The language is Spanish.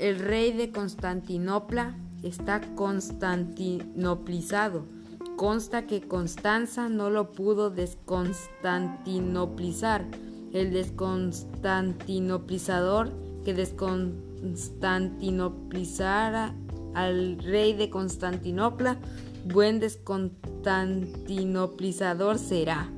El rey de Constantinopla está constantinoplizado. Consta que Constanza no lo pudo desconstantinoplizar. El desconstantinoplizador que desconstantinoplizara al rey de Constantinopla, buen desconstantinoplizador será.